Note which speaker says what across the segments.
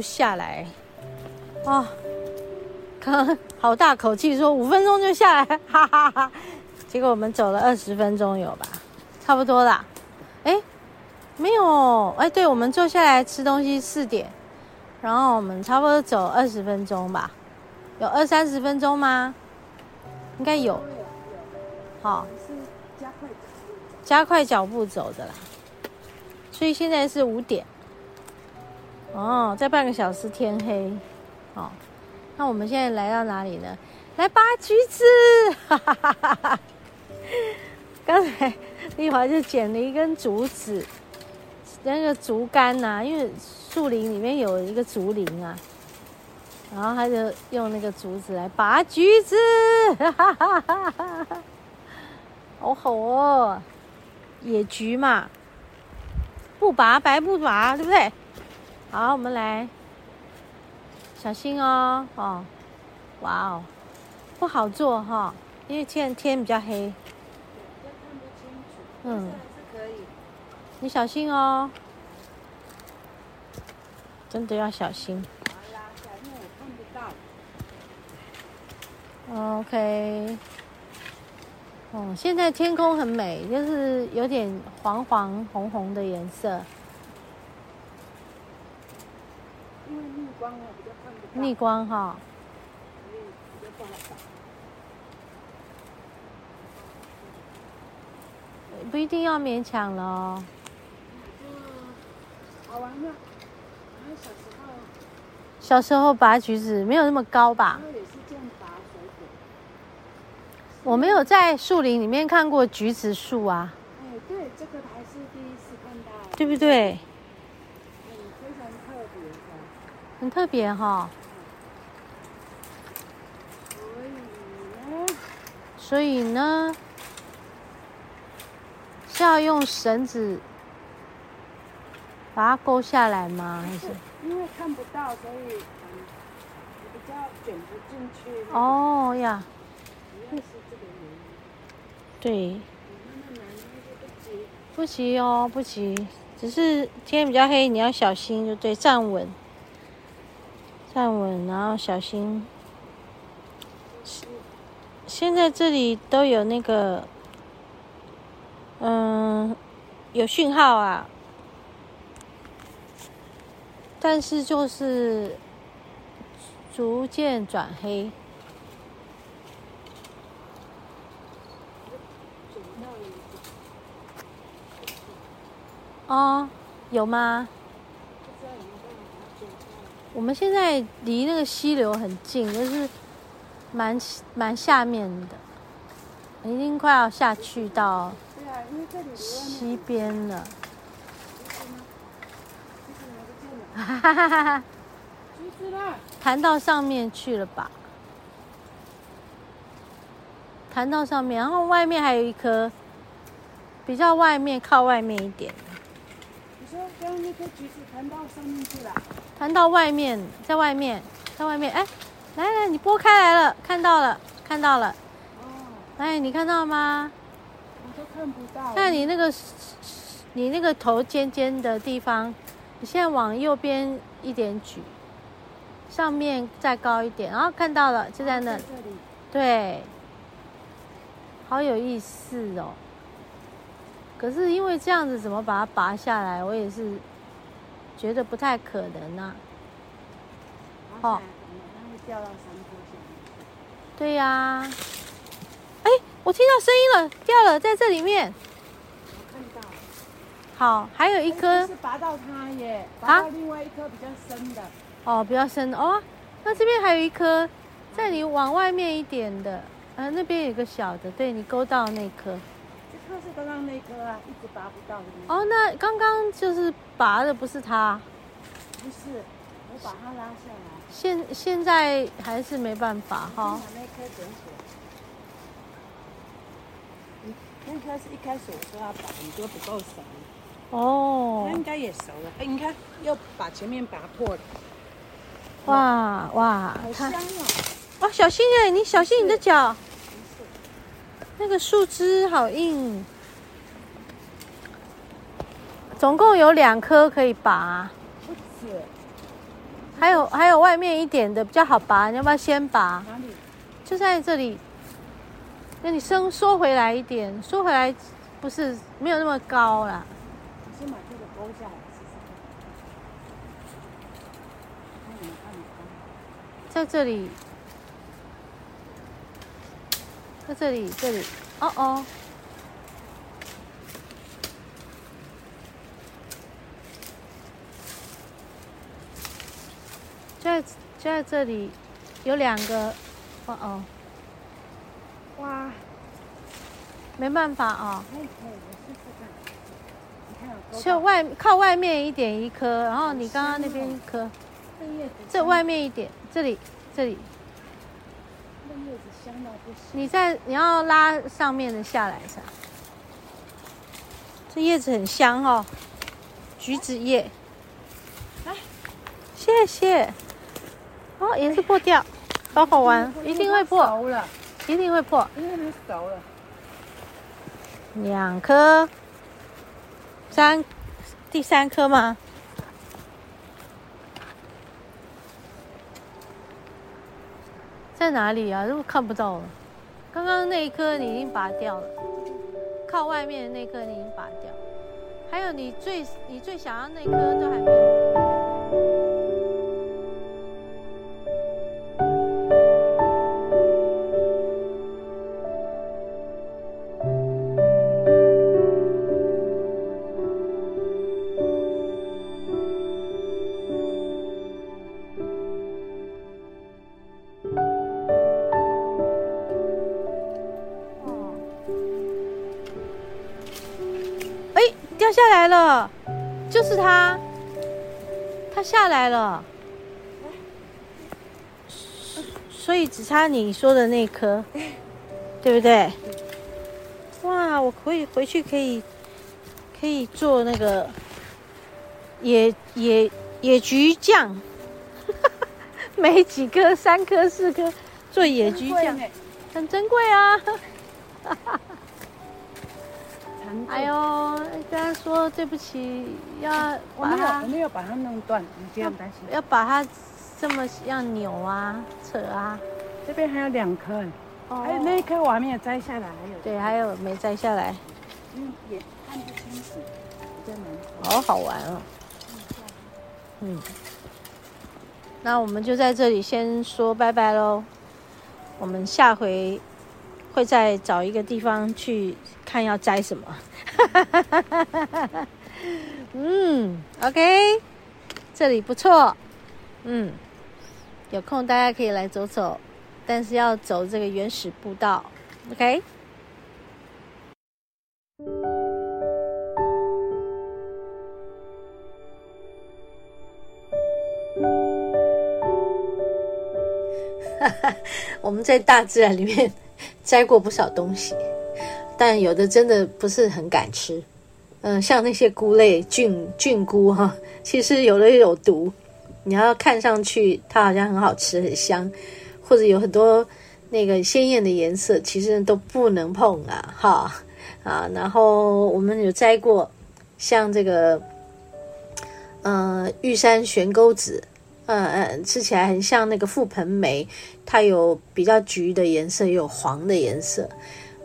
Speaker 1: 下来，哦，好大口气说五分钟就下来，哈哈哈。结果我们走了二十分钟有吧？差不多啦。哎，没有，哎，对，我们坐下来吃东西四点，然后我们差不多走二十分钟吧，有二三十分钟吗？应该有。好，加快脚步走的啦。所以现在是五点。哦，再半个小时天黑。哦，那我们现在来到哪里呢？来拔橘子。哈哈哈哈哈。刚才丽华就捡了一根竹子，那个竹竿呐、啊，因为树林里面有一个竹林啊，然后他就用那个竹子来拔橘子，哈哈哈哈哈，好好哦，野橘嘛，不拔白不拔，对不对？好，我们来，小心哦，哦，哇哦，不好做哈、哦，因为现在天比较黑。嗯，你小心哦，真的要小心。OK，哦，现在天空很美，就是有点黄黄红红的颜色。因为逆光啊，比较看不到。逆光哈。不一定要勉强了哦。好玩吗？小时候，小时候拔橘子没有那么高吧？我没有在树林里面看过橘子树啊。哎，对，这个还是第一次看到。对不对？嗯，非常特别的。很特别哈。所以呢？是要用绳子把它勾下来吗？还是因为看不到，所以嗯，比较卷不进去。哦呀，对，不急哦，不急，只是天比较黑，你要小心，就对，站稳，站稳，然后小心。现在这里都有那个。嗯，有讯号啊，但是就是逐渐转黑。哦，有吗？我们现在离那个溪流很近，就是蛮蛮下面的，已经快要下去到。西边了，哈哈哈哈哈！弹到上面去了吧？弹到上面，然后外面还有一颗，比较外面靠外面一点。那颗橘子弹到上面去了？弹到外面，在外面，在外面。哎，来来，你拨开来了，看到了，看到了。哦。哎，你看到吗？我都？看不到。那你那个，你那个头尖尖的地方，你现在往右边一点举，上面再高一点，然后看到了，就在那。里。对。好有意思哦。可是因为这样子，怎么把它拔下来？我也是觉得不太可能啊。哦。对呀。哎。我听到声音了，掉了，在这里面。我看到。好，还有一颗。是拔到它耶，拔到另外一颗比较深的。啊、哦，比较深的哦。那这边还有一颗，在你往外面一点的，呃，那边有个小的，对，你勾到那颗。刚刚那颗啊，一直拔不到的。哦，那刚刚就是拔的不是它。不是，我把它拉下来。现现在还是没办法哈。把那颗整起那颗是一开始我说要拔，你说不够熟。哦。那应该也熟了。哎，你看，又把前面拔破了。哇哇，好香哦！哦，小心哎，你小心你的脚。那个树枝好硬。总共有两颗可以拔。不止。还有还有外面一点的比较好拔，你要不要先拔？哪里？就在这里。那你伸缩回来一点，缩回来不是没有那么高啦。
Speaker 2: 你先把这个勾下来试试看。
Speaker 1: 在这里，在这里，这里，哦哦。在在这里有两个，哦哦。哇，没办法啊！就外靠外面一点一颗，然后你刚刚那边一颗，这外面一点，这里这里。你在你要拉上面的下来一下。这叶子很香哦，橘子叶。来，谢谢。哦，也是破掉，好好玩，一定会破。一定会破，
Speaker 2: 因为它熟了。
Speaker 1: 两颗，三，第三颗吗？在哪里啊？都看不到了。刚刚那一颗你已经拔掉了，靠外面的那颗你已经拔掉。还有你最你最想要那颗都还没有。掉下来了，就是它，它下来了，所以只差你说的那颗，对不对？哇，我可以回去可以，可以做那个野野野菊酱，没几颗，三颗四颗，做野菊酱，很珍贵啊。哎呦，跟他说对不起，要
Speaker 2: 我没有，我没有把它弄断，你不要担心。
Speaker 1: 要把它这么样扭啊、扯啊。
Speaker 2: 这边还有两颗，哦，还有那一颗我还没有摘下来，还有。
Speaker 1: 对，还有没摘下来。
Speaker 2: 嗯，也看不清楚。
Speaker 1: 好好玩哦。嗯。那我们就在这里先说拜拜喽，我们下回会再找一个地方去。看要摘什么，嗯，OK，这里不错，嗯，有空大家可以来走走，但是要走这个原始步道，OK。我们在大自然里面摘过不少东西。但有的真的不是很敢吃，嗯，像那些菇类菌菌菇哈，其实有的有毒。你要看上去它好像很好吃很香，或者有很多那个鲜艳的颜色，其实都不能碰啊哈啊。然后我们有摘过，像这个，嗯，玉山悬钩子，嗯嗯，吃起来很像那个覆盆梅，它有比较橘的颜色，也有黄的颜色。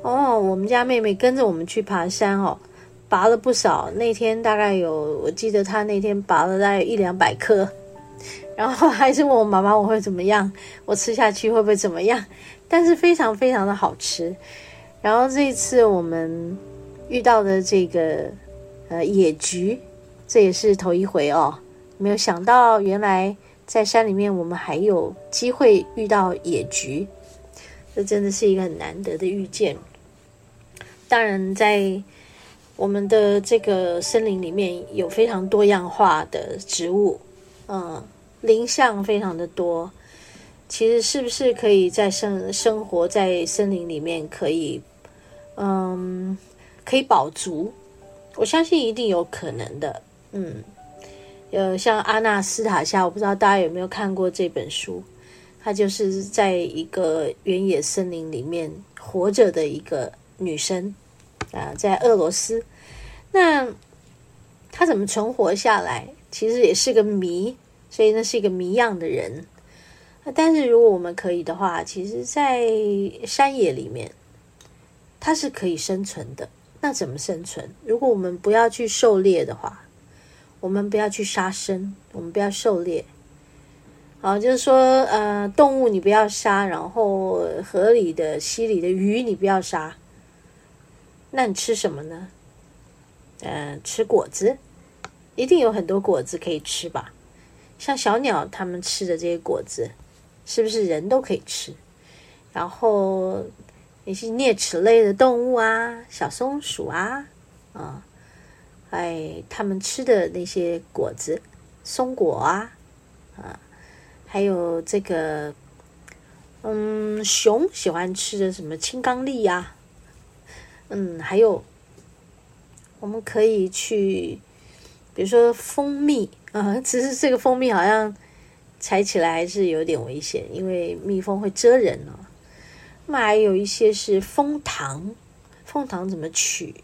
Speaker 1: 哦，我们家妹妹跟着我们去爬山哦，拔了不少。那天大概有，我记得她那天拔了大概一两百颗，然后还是问我妈妈我会怎么样，我吃下去会不会怎么样？但是非常非常的好吃。然后这一次我们遇到的这个呃野菊，这也是头一回哦，没有想到原来在山里面我们还有机会遇到野菊，这真的是一个很难得的遇见。当然，在我们的这个森林里面有非常多样化的植物，嗯，林相非常的多。其实是不是可以在生生活在森林里面，可以，嗯，可以保足？我相信一定有可能的。嗯，呃，像阿纳斯塔夏，我不知道大家有没有看过这本书，她就是在一个原野森林里面活着的一个。女生啊，在俄罗斯，那她怎么存活下来？其实也是个谜，所以那是一个谜样的人。但是如果我们可以的话，其实，在山野里面，它是可以生存的。那怎么生存？如果我们不要去狩猎的话，我们不要去杀生，我们不要狩猎。好，就是说，呃，动物你不要杀，然后河里的、溪里的鱼你不要杀。那你吃什么呢？呃，吃果子，一定有很多果子可以吃吧？像小鸟它们吃的这些果子。是不是人都可以吃？然后那些啮齿类的动物啊，小松鼠啊，啊，哎，他们吃的那些果子，松果啊，啊，还有这个，嗯，熊喜欢吃的什么青冈櫟呀，嗯，还有我们可以去，比如说蜂蜜啊，其实这个蜂蜜好像。采起来还是有点危险，因为蜜蜂会蛰人哦。那还有一些是蜂糖，蜂糖怎么取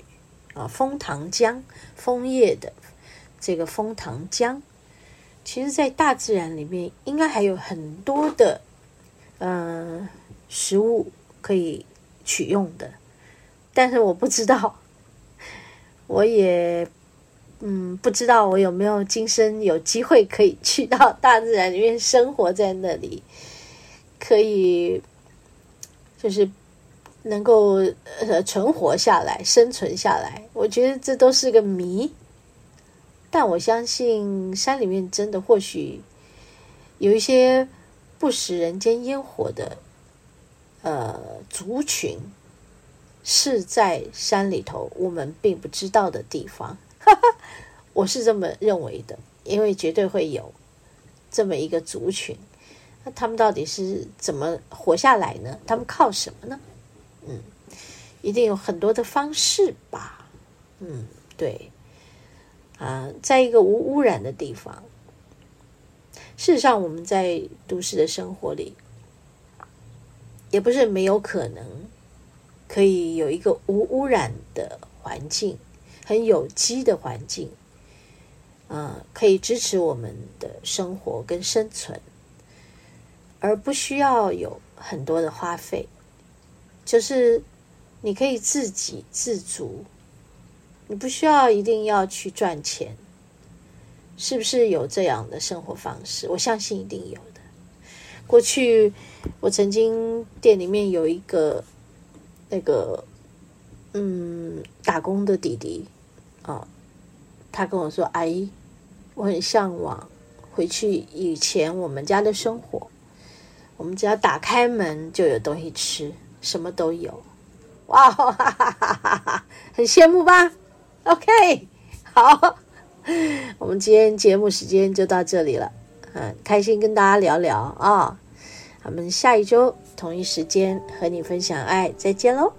Speaker 1: 啊？枫糖浆，枫叶的这个枫糖浆，其实，在大自然里面应该还有很多的呃食物可以取用的，但是我不知道，我也。嗯，不知道我有没有今生有机会可以去到大自然里面生活在那里，可以就是能够呃存活下来、生存下来。我觉得这都是个谜，但我相信山里面真的或许有一些不食人间烟火的呃族群，是在山里头我们并不知道的地方。哈哈，我是这么认为的，因为绝对会有这么一个族群。那他们到底是怎么活下来呢？他们靠什么呢？嗯，一定有很多的方式吧。嗯，对。啊，在一个无污染的地方，事实上我们在都市的生活里，也不是没有可能可以有一个无污染的环境。很有机的环境，呃，可以支持我们的生活跟生存，而不需要有很多的花费，就是你可以自给自足，你不需要一定要去赚钱，是不是有这样的生活方式？我相信一定有的。过去我曾经店里面有一个那个嗯打工的弟弟。哦，他跟我说：“阿姨，我很向往回去以前我们家的生活。我们只要打开门就有东西吃，什么都有。哇，哈哈哈哈哈，很羡慕吧？OK，好，我们今天节目时间就到这里了。嗯，开心跟大家聊聊啊。我们下一周同一时间和你分享爱，再见喽。”